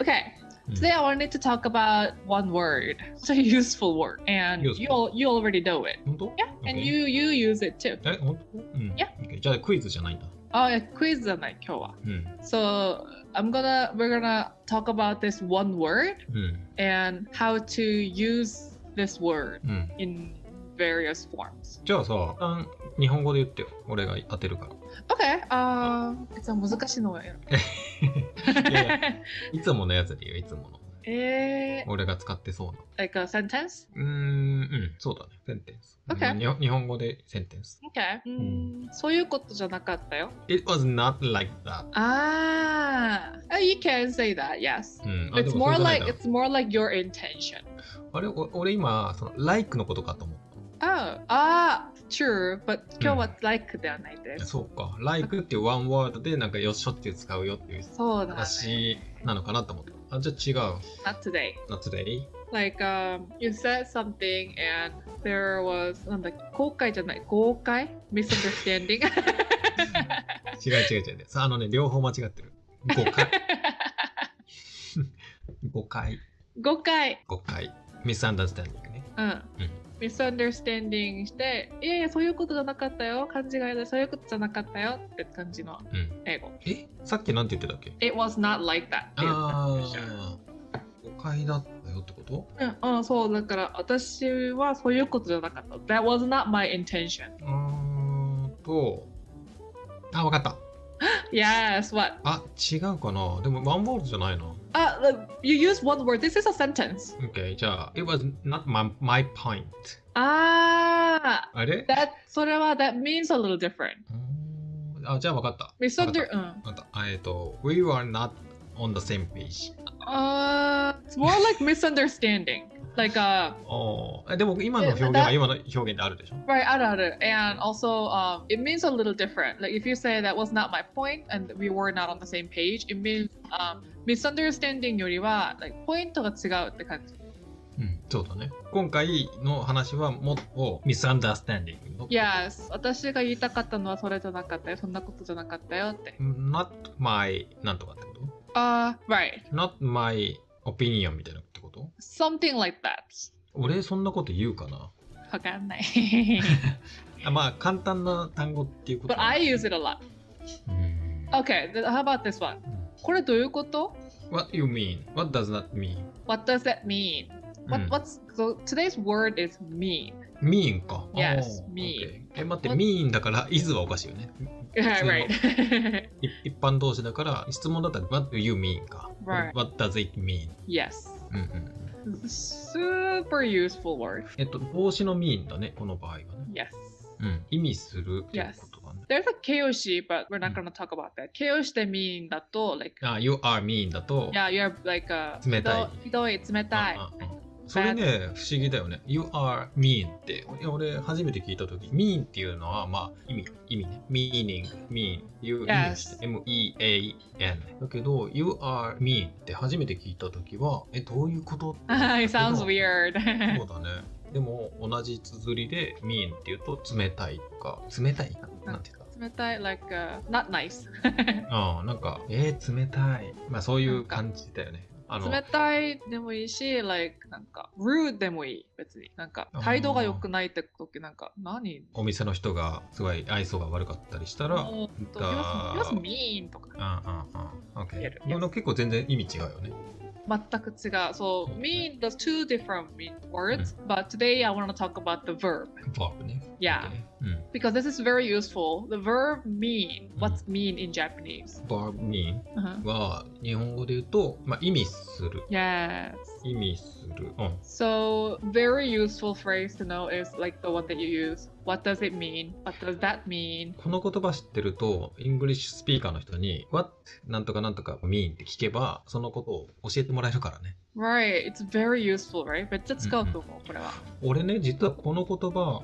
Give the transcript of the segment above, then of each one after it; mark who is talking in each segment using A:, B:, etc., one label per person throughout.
A: Okay.
B: Mm.
A: Today I wanted to talk about one word. It's a useful word, and you
B: Useful.
A: al- you already know it.
B: 本当
A: Yeah, and
B: Okay.
A: you you use it too.
B: え、本当うん。
A: Yeah.
B: OK じゃあクイズじゃないんだ。
A: Oh, yeah, quiz じゃない今日は。
B: うん。
A: So I'm gonna we're gonna talk about this one word
B: うん。
A: and how to use this word
B: うん。
A: in various forms.
B: じゃあさ、一旦日本語で言ってよ。俺が当てるから。
A: OK! ああ、いつ難しいのを。
B: いつものやつでよ、いつもの。
A: ええ。
B: 俺が使ってそうな。
A: Like a
B: うん、うん、そうだね。センテンス。日本語でセンテンス。
A: OK。うん、そういうことじゃなかったよ。
B: It was not like that.
A: ああ。You can say that, yes.、it's, more like, it's more like your intention.
B: あれ、お俺今、その、like のことかと思った。
A: Oh, ああ。True. But 今日は like ではないで
B: た。
A: す。
B: そうか。like っていうワンワードでなんかよっしょって使うよっていう
A: そうだね。
B: 話なのかなと思った。あ、じゃあ違う。
A: Not today.
B: Not today?
A: Like um, you said something and there was なんだ後悔じゃない誤解 misunderstanding
B: 違う違う違う。さあ、あのね、両方間違ってる。誤解。誤解。
A: 誤解
B: 誤解。misunderstanding ね。
A: うん、misunderstanding していやいやそういうことじゃなかったよ。勘違いでそういうことじゃなかったよって感じの
B: うん。
A: 英語。
B: え？さっきなんて言ってたっけ
A: ？It was not like that. って。
B: 誤解だったよってこと？
A: うん、うん、そう。だから私はそういうことじゃなかった。That was not my intention.
B: うーんと。あ、わかった。
A: yes, what?
B: あ、違うかなでも、ワンワードじゃないな。
A: Uh, you use one word. This is a sentence.
B: Okay, じゃあ、It was not my, my point.
A: Ah, あ
B: あ。あ
A: れ that, それは、that means a little different.
B: Hmm. あ、じゃあ分かった。
A: ミスドうん。
B: 分かった。えっと、We uh. were not on the same page.
A: Uh, it's more like misunderstanding. Like uh
B: おーえでも今の表現は今の表現であるでしょ
A: Right, あるある And also, um, it means a little different. Like if you say that was not my point and we were not on the same page, it means um, misunderstanding よりは、like ポイントが違うって感じ。
B: うん、そうだね。今回の話はもっと misunderstanding の。
A: Yes, 私が言いたかったのはそれじゃなかったよ。そんなことじゃなかったよって。
B: not my なんとかってこと
A: あ、uh, right.
B: ?not my opinion みたいな
A: Something like that.
B: 俺そんなこと言うかな
A: わかんない。
B: あまあ簡単な単語っていうこと
A: But I use it a lot.
B: うん
A: Okay, how about this one? これどういうこと
B: What you mean? What does that mean?
A: What does that mean?
B: う
A: What,
B: ん
A: what's, so today's word is mean.
B: mean か。
A: Yes, mean.
B: え、待って、mean だから is はおかしいよね。
A: Yeah, right.
B: い一般同士だから質問だったら What do you mean か。
A: Right.
B: What does it mean?
A: yes.
B: うんうんうん。
A: Super useful word.
B: えっと、動詞の mean だね、この場合はね。
A: Yes.
B: うん。意味するっていうことだね。
A: There's a keyoshi, but we're not gonna talk about that. Keyoshi で mean だと、like,
B: あ、you are mean だと、
A: yeah, you're like a
B: 冷たい
A: ひどい、冷たい。
B: それね、不思議だよね。You are mean って、いや俺初めて聞いたとき、mean っていうのは、まあ、意味、意味ね。meaning, mean, you, 意
A: Yes
B: m-e-a-n。だけど、you are mean って初めて聞いたときは、え、どういうこと
A: It sounds weird.
B: そうだね。でも、同じ綴りで mean っていうと、冷たいとか、冷たいな？なんていうか。
A: 冷たい、like, uh, not nice.
B: ああ、なんか、えー、冷たい。まあ、そういう感じだよね。あの、
A: 冷たいでもいいし、like, なんか、rude でもいい、別に。なんか、態度が良くないって時、なんか、何？
B: お店の人がすごい愛想が悪かったりしたら、
A: もっと
B: だ
A: He was mean とか。
B: ああああ、OK
A: 言える。
B: でも結構全然意味違うよね。
A: 全く違う。So, mean, there's two different mean words, but today I want to talk about the verb.
B: verb ね。
A: Yeah.
B: OK うん。
A: Because this is very useful. The verb mean, what's mean in Japanese?
B: verb mean
A: Uh-huh.
B: は日本語で言うと、まあ、意味する。
A: Yes.
B: 意味する。うん。
A: So, very useful phrase to know is like the one that you use. What does it mean? What does that mean?
B: この言葉知ってると、イングリッシュスピーカーの人に、What なんとかなんとか mean って聞けば、そのことを教えてもらえるからね。
A: Right. It's very useful, right? めっちゃ使うと思う、これは。
B: 俺ね、実はこの言葉、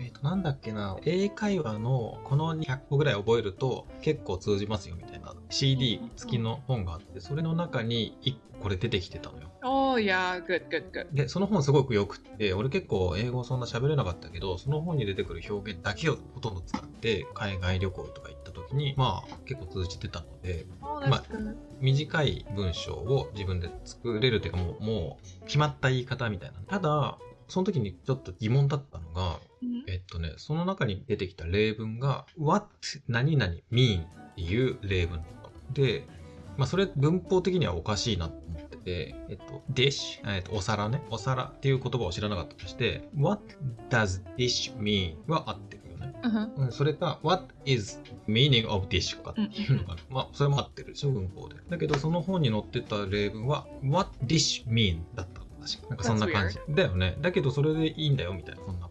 B: えっ、と、なんだっけな、英会話のこの100個ぐらい覚えると結構通じますよみたいな CD 付きの本があって、それの中に1個これ出てきてたのよ。
A: Oh yeah, good, good, good.
B: で、その本すごく良くって、俺結構英語そんな喋れなかったけど、その本に出てくる表現だけをほとんど使って、海外旅行とか行った時に、まあ結構通じてたので、
A: Oh, that's good.
B: 短い文章を自分で作れるというかもう、もう決まった言い方みたいな。ただ、その時にちょっと疑問だったのが、
A: Mhm.
B: えっとね、その中に出てきた例文が、what 何々 mean っていう例文で、まあそれ文法的にはおかしいなと思ってて、えっと、dish、えっと、お皿ね、お皿っていう言葉を知らなかったとして、what does dish mean は合ってるよね。
A: Uh-huh.
B: うん、それか、what is meaning of dish とかっていうのかな。まあ、それも合ってるでしょ、文法で。だけど、その本に載ってた例文は、what dish mean だった。なんかそんな感じ。だよね。だけど、それでいいんだよ、みたいな、そんな。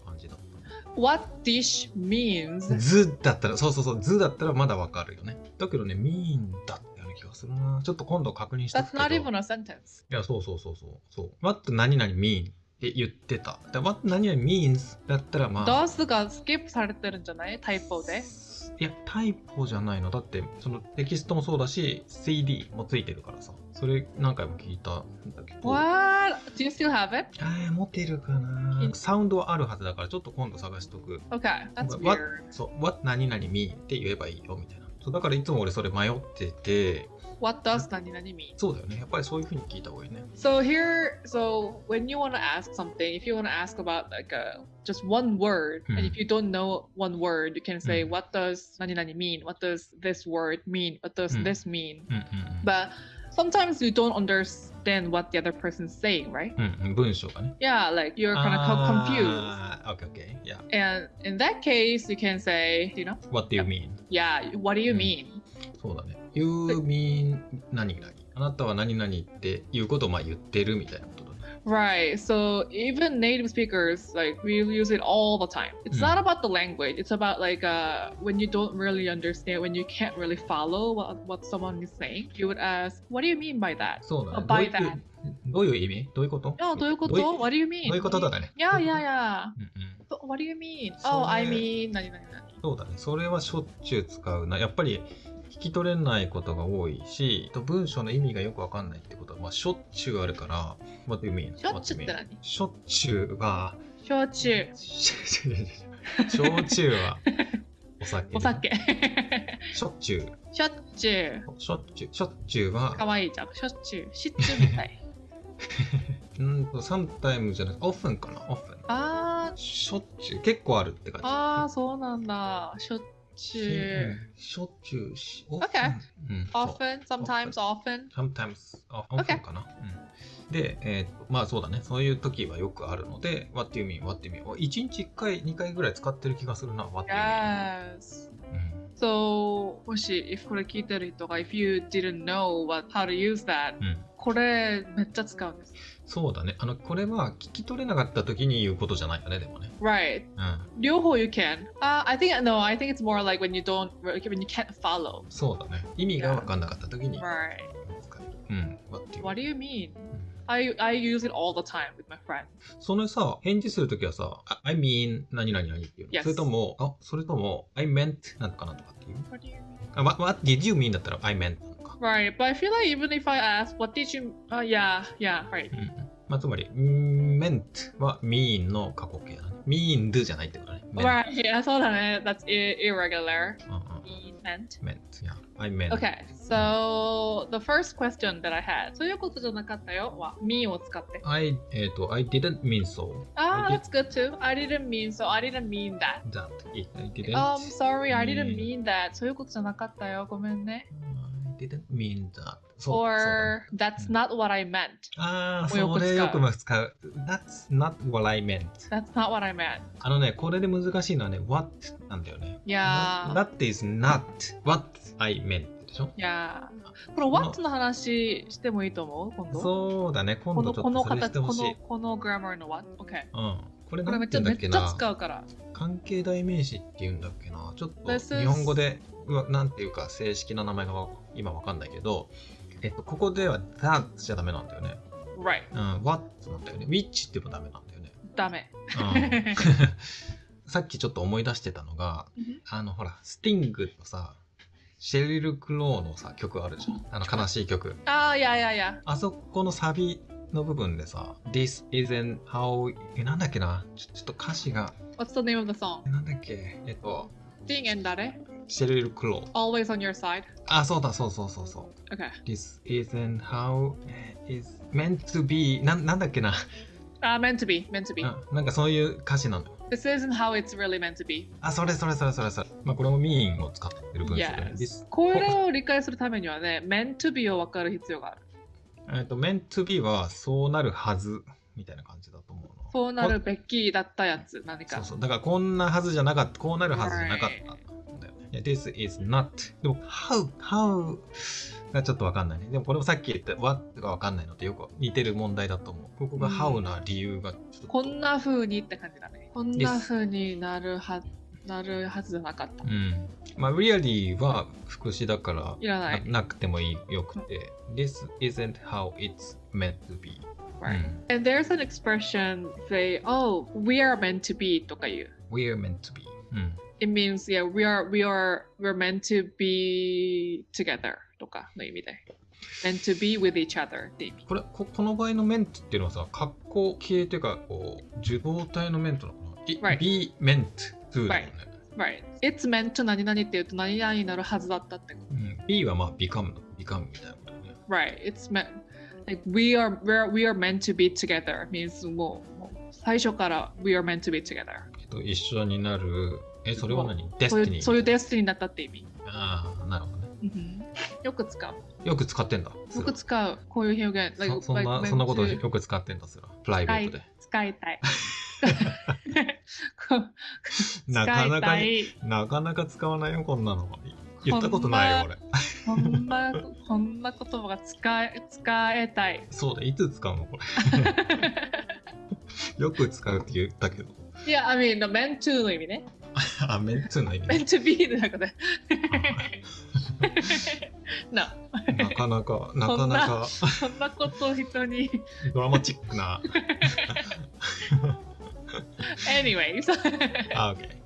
A: What dish means?
B: 図だったら、そうそうそう、図だったらまだわかるよね。だけどね、mean だったような気がするな。ちょっと今度確認して
A: That's not even a sentence.
B: いや、そうそうそうそう。そう。what 何々 mean って言ってた。で what 何々 means だったら、まあ。
A: does がスキップされてるんじゃない？タイプで。
B: いや、タイプじゃないの。だって、そのテキストもそうだし、CD もついてるからさ。それ何回も聞いたんだけど。
A: What? Do you still have it?
B: あー持ってるかなサウンドはあるはずだから、ちょっと今度探しとく。
A: Okay, that's weird.
B: そう、what 何々 mean って言えばいいよ、みたいな。そうだからいつも俺それ迷ってて、
A: What does 何々 mean?
B: そうだよね。やっぱりそういうふうに聞いた方がいいね。
A: So here, so when you want to ask something, if you want to ask about like a just one word, and
B: Mhm.
A: if you don't know one word, you can say,
B: Mhm.
A: "What does 何々 mean? What does this word mean? What does
B: Mhm.
A: this mean?"
B: うんうん
A: But sometimes you don't understand what the other person's saying, right?
B: うん。うんうん、文章がね。
A: Yeah, like you're kind of confused.
B: あー OK, OK. Yeah.
A: And in that case, you can say, you know,
B: What do you mean?
A: yeah, what do you
B: Mhm.
A: mean?
B: そうだね。 You mean 何々。あなたは何々っていうことをまあ言ってるみたいなことだね。
A: Right. So even native speakers, like we use it all the time. It's
B: Mm.
A: not about the language. It's about like uh, when you don't really understand, when you can't really follow what, what someone is saying, you would ask, "What do you mean by that?"
B: そうだね。
A: Oh,
B: どう
A: by that.
B: どういう意味どういうこと
A: あどういうこと ?What do you mean?
B: どういうことだね。
A: Yeah.
B: うんうん。
A: But what do you mean? Oh, I mean, 何々何
B: そうだね。それはしょっちゅう使うな。やっぱり聞き取れないことが多いし、と文章の意味がよくわかんないってことは、まあ、しょっちゅうあるから、What do you mean?
A: しょっちゅうっ?
B: しょっちゅうは、
A: 焼酎。
B: し焼酎はお酒、
A: お。酒。
B: しょっちゅう。
A: しょっちゅう。
B: しょっちゅう。しょっちゅうは、
A: かわいいじゃん。しょっちゅう。シッチュみたい。
B: うーんと、sometimes じゃなくて、often かな ?often。
A: あー、
B: しょっちゅう。結構あるって感じ。
A: あー、そうなんだ。しょっちゅう。
B: しょっちゅうし。
A: Okay. Often, sometimes, often.
B: sometimes, often かな。うん、で、えーと、まあそうだね。そういう時はよくあるので、what do you mean, what do you mean? 1日1回、2回ぐらい使ってる気がするな、what do you mean?
A: Yes.
B: うん
A: So, もし、if これ聞いてる人が、if you didn't know what, how to use that,
B: うん
A: これめっちゃ使うんです。
B: そうだね。あの、これは聞き取れなかった時に言うことじゃないよね、でもね。
A: Right.
B: うん。
A: 両方 you can. Uh, I think, no, I think it's more like when you don't, when you can't follow.
B: そうだね。意味が分かんなかった時に
A: Right.
B: うん。what do you mean?
A: I, I use it all the time with my friends.
B: そのさ、返事するときはさ、あ I mean 何々何っていうの
A: Yes.
B: それとも、あ、それとも、I meant なんとかなんとかっていう
A: What do you mean?
B: あ、what, what did you mean だったら I meant なのか。
A: Right, but I feel like even if I ask, what did you, uh, yeah, yeah, right.
B: うん。まあ、つまり、meant は mean の過去形だね。mean じゃないってことね。
A: Right, yeah, そうだね。That's irregular. Meant.
B: meant. Yeah. I meant.
A: Okay, so the first question that I had そういうことじゃなかったよは me を使って
B: I, えっ、と、I didn't mean so.
A: Ah, that's good too. I didn't mean so. I didn't mean that.
B: That. I didn't.
A: Um, sorry, I didn't
B: mean-
A: mean that. そういうことじゃなかったよ。ごめんね。
B: Didn't mean that. そう
A: Or
B: そうだ
A: that's not what I meant.
B: ああ、
A: もうよ
B: よく使う。That's not what I meant.
A: That's not what I meant.
B: あのね、これで難しいのはね、what なんだよね。
A: Yeah.
B: That is not what I meant でしょ？
A: いやーこの what の話してもいいと思う？今度？
B: そうだね、今
A: このこの
B: 度ちょっとそれし
A: 形こ
B: てほしい
A: の。このグラマーの what? OK。
B: うん。これ
A: これめっちゃ
B: なんて言うんだ
A: めっちゃ
B: っけな。
A: 使うから。
B: 関係代名詞って言うんだっけな？ちょっと
A: This is-
B: 日本語で、なんていうか正式な名前がわ今わかんないけど、えっと、ここでは that じゃダメなんだよね。
A: Right.
B: うん、what なんだよね。which ってもダメなんだよね。
A: ダメ。
B: うん さっきちょっと思い出してたのが、
A: Mhm.
B: あの、ほら、スティングのさ、シェリル・クローのさ、曲あるじゃん。あの、悲しい曲。
A: Ah, yeah, yeah, yeah.
B: あそこのサビの部分でさ、This isn't how... え、なんだっけなちょっと歌詞が、
A: What's the name of the song?
B: えなんだっけえっと、
A: Sting and Dare?
B: シェリル・クロー。
A: Always on your side.
B: あ、そうだ、そうそうそうそう。
A: Okay.
B: This isn't how is meant to be ななんだっけな、
A: Uh, meant to be, meant to be.
B: うんなんかそういう歌詞なのよ
A: This isn't how it's really meant to be.
B: あそれそれそれそれそれまあこれもミーンを使ってる文章で、ね
A: Yes.
B: This-
A: これを理解するためにはね、meant to be を分かる必要がある。
B: えっと meant to be はそうなるはずみたいな感じだと思うの
A: そうなるべきだったやつ、何か。
B: そうそうだからこんなはずじゃなかったこうなるはずじゃなかったんだよねいや This is not でも how how がちょっとわかんないねでもこれもさっき言った what がわかんないのとよく似てる問題だと思うここが how な理由がちょっと
A: こんな風にって感じだね。こんな風になるはなるはずじゃなかった。
B: うん。まあ、really は副詞だから
A: いらない。
B: ななくてもいいよくて、This isn't how it's meant to be.
A: Right. And there's an expression say, oh, we are meant to be とか言う。
B: We're meant to be. うん。
A: It means, yeah, we are, we are, we're meant to be together とかの意味で。meant to be with each other って意味。
B: これこ、この場合の meant っていうのはさ、過去形というか、こう、受動態の meant なのかな、い
A: Right.
B: ?be meant to だもんね。
A: Right. It's meant to 何々って言うと何々になるはずだったってこと。
B: うん、be はまあ become の become みたいなことね。
A: Right. It's meant, like, we are, we are, we are meant to be together means もう、もう最初から we are meant to be together.
B: えっと、一緒になる、え、それは何？ Destiny。
A: そういう Destiny だったって意味。
B: ああ、なるほどね。
A: よく使う。
B: よく使ってんだ。
A: よく使う。こういう表現。
B: そそんな、そんなことよく使ってんだ、それは。プライベートで。
A: 使いたい。
B: なかなか。なかなか使わないよ、こんなの。言ったことないよ、俺。
A: こんな、こんな言葉が使え、使えたい。
B: そうだ、いつ使うの、これ？よく使うって言ったけど。
A: いや、I mean, meant to の意味ね。
B: あ、メンツーの意味ね。
A: meant to be で。な、な
B: かなか、なかなか、
A: そんなことを人に。
B: ドラマチックな。
A: Anyways,
B: あ、OK。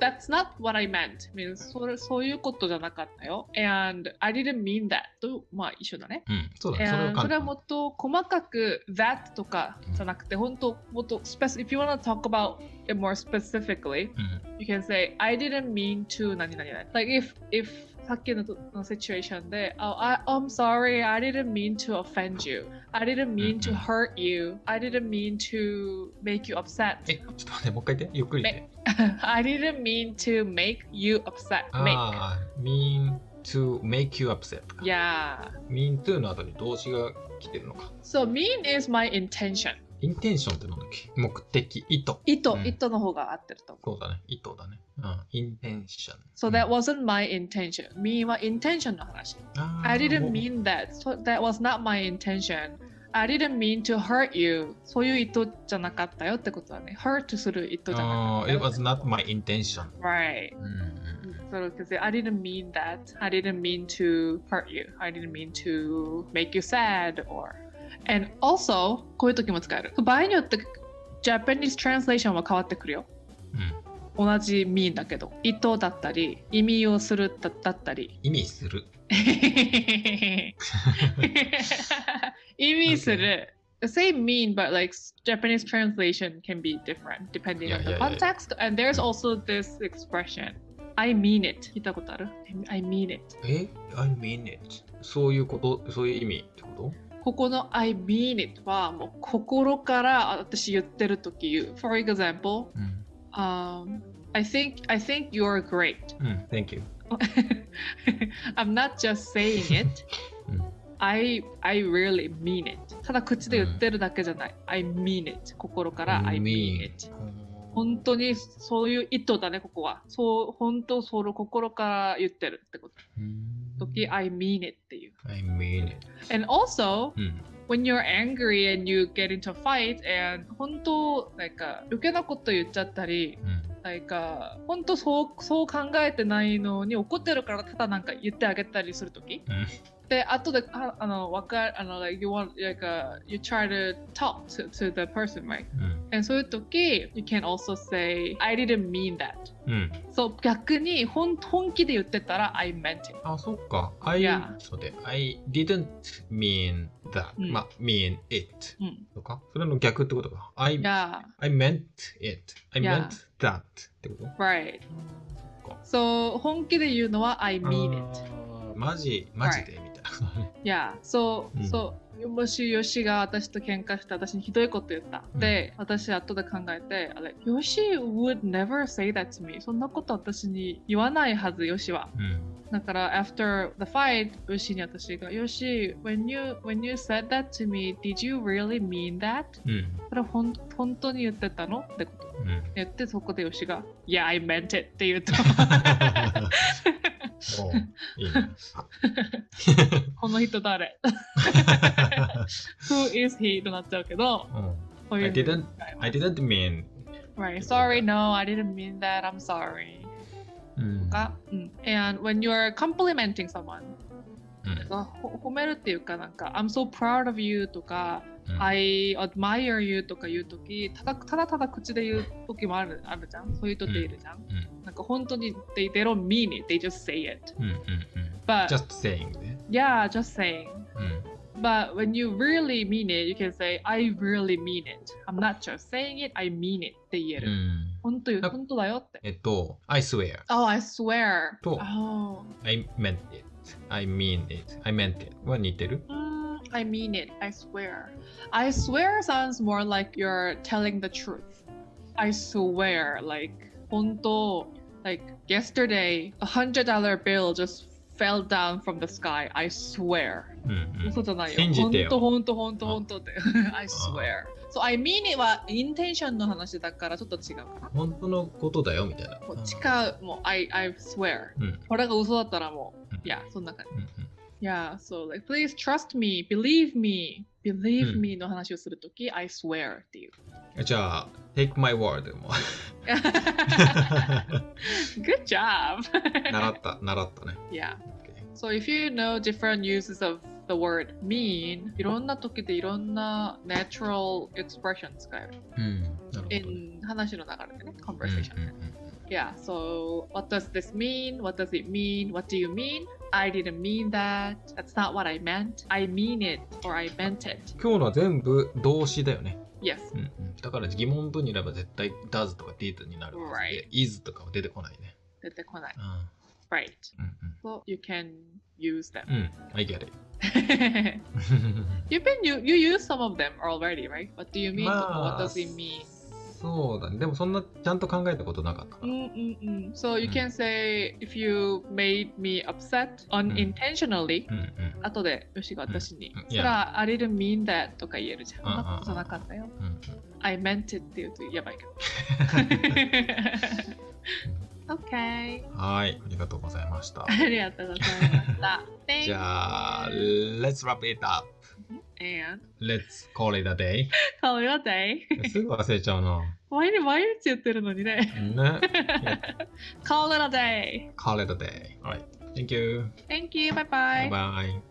A: That's not what I meant. means それそういうことじゃなかったよ。And I didn't mean that. と、まあ一緒だね。
B: うん、そうだね。それ
A: それはもっと細かく that とかじゃなくて、本当もっと spec- if you want to talk about it more specifically,
B: うん。
A: you can say I didn't mean to 何々々 Like if if さっきのの situation で、oh, I, I'm sorry, I didn't mean to offend you. I didn't mean to
B: うんうん
A: hurt you. I didn't mean to make you upset.
B: え、ちょっと待って、もう一回言って。ゆっくり言って。
A: I didn't mean to make you upset. Make.
B: ああ、mean to make you upset か。
A: Yeah.
B: mean to の後に動詞が来てるのか。
A: So mean is my intention.
B: インテンションってなんだっけ目的、意図。
A: 意図、
B: うん
A: 意図の方が合ってると思う。
B: そうだね。意図だね。うん。インテンション。
A: So
B: うん
A: that wasn't my intention. mean は intention の話。I didn't mean that. So that was not my intention. I didn't mean to hurt you. そういう意図じゃなかったよってことだね。hurt する意図じゃなかった
B: It
A: よ。
B: was not my intention.
A: Right.
B: うんうん。
A: So you can say, I didn't mean that. I didn't mean to hurt you. I didn't mean to make you sad or. And also, こういう時も使える。場合によって Japanese translation は変わってくるよ。
B: うん。
A: 同じ mean だけど。意図だったり、意味をするだだったり。
B: 意味する。
A: 意味する。The same mean, but like Japanese translation can be different depending
B: Yeah,
A: on the
B: yeah, yeah,
A: context. And there's also this expression, I mean it. 聞いたことある ?I mean it.
B: え ?I mean it. そういうこと、そういう意味ってこと
A: ここの I mean it はもう心から私言ってるとき言う。For example,
B: うん。
A: um, I think I think you're great.
B: うん。Thank you.
A: I'm not just saying it.
B: うん
A: I, I really mean it. ただ口で言ってるだけじゃない。I mean it. 心から I mean it. 本当にそういう意図だね、ここは。そう、本当その心から言ってるってこと。時、I mean it っていう。
B: I mean it.
A: And also,
B: うん。
A: when you're angry and you get into a fight and 本当なんか余計なこと言っちゃったり
B: うん。
A: なんか本当そうそう考えてないのに怒ってるからただなんか言ってあげたりするとき
B: うん
A: で、後で、ああの、わかる、あの、like, you want, like, uh, you try to talk to, to the person, right?
B: うん。
A: And そういう時、you can also say, I didn't mean that.
B: うん。
A: そう、逆に本本気で言ってたら、I meant it.
B: あ、そっか。I,
A: Yeah.
B: そうで、I didn't mean that.
A: うん
B: まあ、mean it.
A: うん。
B: とかそれの逆ってことか。I,
A: Yeah,
B: I meant it. I
A: Yeah.
B: meant that. ってこと
A: ？Right.
B: か
A: そう、本気で言うのは、I mean it.
B: マジ、マジで？
A: Yeah, そう、
B: うん
A: そう、もしヨシが私と喧嘩して私にひどいこと言った。
B: うん
A: で、私後で考えて、あれ、ヨシ would never say that to me. そんなこと私に言わないはず、ヨシは。
B: うん。
A: だから、after the fight, ヨシに私が、ヨシ、when you, when you said that to me, did you really mean that?
B: うん。
A: それほん本当に言ってたの？ってこと
B: うん。
A: 言って、そこでヨシが、Yeah, I meant it って言うと、
B: いいね。
A: この人誰 ?Who is he? となっちゃうけど、
B: うん I didn't, I didn't mean.
A: Right. Sorry, no, I didn't mean that. I'm sorry.
B: うん。
A: か、うん。And when you're complimenting someone,
B: うん
A: ほ褒めるっていうかなんか I'm so proud of you とか、
B: うん
A: I admire you とか言うときただただただ口で言うときもあるあるじゃんそういう人っているじゃん、
B: うん
A: なんか本当に they, they don't mean it they just say it
B: うんうんうん。
A: but
B: just saying ね。
A: yeah just saying
B: うん。
A: but when you really mean it you can say I really mean it I'm not just saying it I mean it って言える、
B: うん。
A: 本当本当だよって
B: えっと、I swear.
A: Oh I swear
B: と
A: Oh
B: I meant it. I mean it. I meant it. は似てる
A: Mm, I mean it. I swear. I swear sounds more like you're telling the truth. I swear, like, 本当 like, yesterday, a hundred dollar bill just fell down from the sky. I swear. 本当本当本当本当って。I swear. So I mean it はインテンションの話だからちょっと違うかな。
B: 本当のことだよみたいな。
A: もう違う、もう I, I swear.
B: うん。
A: これが嘘だったらも
B: うん
A: う、いや、そんな感じ。
B: うんうん
A: Yeah, so like, please trust me, believe me, believe
B: うん
A: me の話をするとき、I swear っていう。
B: じゃあ、take my word も
A: Good job!
B: 習った、習ったね。
A: yeah.
B: Okay.
A: So if you know different uses of the word mean, いろんな時でいろんな natural expression 使える。
B: うん。なるほどね。
A: in 話の流れでね、
B: うん
A: conversation で。Yeah, so what does this mean? What does it mean? What do you mean? I didn't mean that. That's not what I meant. I mean it or I meant it.
B: 今日のは全部動詞だよね。
A: Yes.
B: うんうん、だから疑問文になれば絶対 does とか did になるはずで
A: Right.
B: is とかは出てこないね。
A: 出てこない。
B: う
A: Right.
B: ん
A: So you can use them.
B: うんうん。I get it.
A: You've been you you use some of them already, right? What do you mean?
B: まあ
A: what does it mean?
B: そうだね。でもそんなちゃんと考えたことなかったから。
A: Mm-mm-mm. So you
B: Mm.
A: can say if you made me upset unintentionally、
B: うんうん
A: 後でよしが私に、
B: うん
A: それは I didn't mean that とか言えるじゃん。
B: うん
A: そんなことなかったよ。
B: うんうん
A: I meant it って言うとやばいけど。OK。
B: はい。ありがとうございました。
A: ありがとうございました。
B: じゃあ、let's wrap it up.
A: And
B: Let's call it a day.
A: call it a day.
B: すぐ忘れちゃうな。
A: 毎日毎日言ってるのにね。
B: ね。
A: call it a day.
B: call it a day. Alright. Thank you.
A: Thank you. Bye
B: Bye
A: bye.
B: bye.